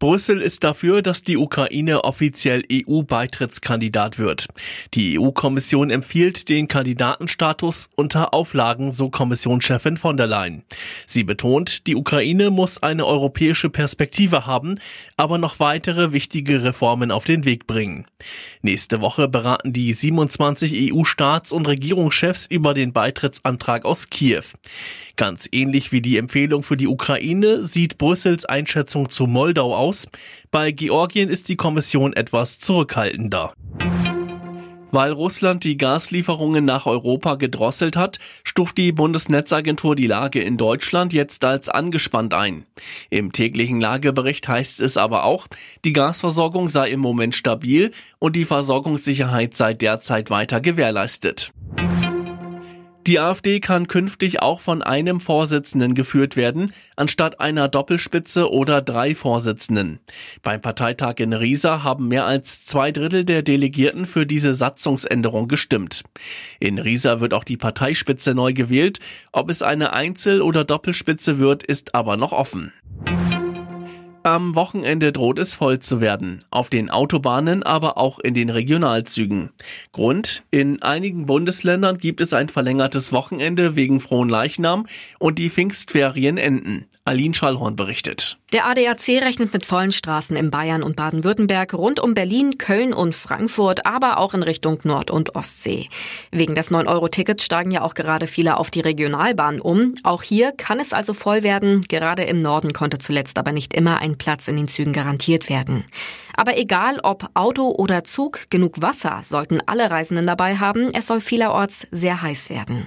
Brüssel ist dafür, dass die Ukraine offiziell EU-Beitrittskandidat wird. Die EU-Kommission empfiehlt den Kandidatenstatus unter Auflagen, so Kommissionschefin von der Leyen. Sie betont, die Ukraine muss eine europäische Perspektive haben, aber noch weitere wichtige Reformen auf den Weg bringen. Nächste Woche beraten die 27 EU-Staats- und Regierungschefs über den Beitrittsantrag aus Kiew. Ganz ähnlich wie die Empfehlung für die Ukraine sieht Brüssels Einschätzung zu Moldau aus. Bei Georgien ist die Kommission etwas zurückhaltender. Weil Russland die Gaslieferungen nach Europa gedrosselt hat, stuft die Bundesnetzagentur die Lage in Deutschland jetzt als angespannt ein. Im täglichen Lagebericht heißt es aber auch, die Gasversorgung sei im Moment stabil und die Versorgungssicherheit sei derzeit weiter gewährleistet. Die AfD kann künftig auch von einem Vorsitzenden geführt werden, anstatt einer Doppelspitze oder drei Vorsitzenden. Beim Parteitag in Riesa haben mehr als zwei Drittel der Delegierten für diese Satzungsänderung gestimmt. In Riesa wird auch die Parteispitze neu gewählt. Ob es eine Einzel- oder Doppelspitze wird, ist aber noch offen. Am Wochenende droht es voll zu werden. Auf den Autobahnen, aber auch in den Regionalzügen. Grund? In einigen Bundesländern gibt es ein verlängertes Wochenende wegen frohen Leichnam und die Pfingstferien enden. Aline Schallhorn berichtet. Der ADAC rechnet mit vollen Straßen in Bayern und Baden-Württemberg, rund um Berlin, Köln und Frankfurt, aber auch in Richtung Nord- und Ostsee. Wegen des 9-Euro-Tickets steigen ja auch gerade viele auf die Regionalbahn um. Auch hier kann es also voll werden. Gerade im Norden konnte zuletzt aber nicht immer ein Platz in den Zügen garantiert werden. Aber egal ob Auto oder Zug, genug Wasser sollten alle Reisenden dabei haben. Es soll vielerorts sehr heiß werden.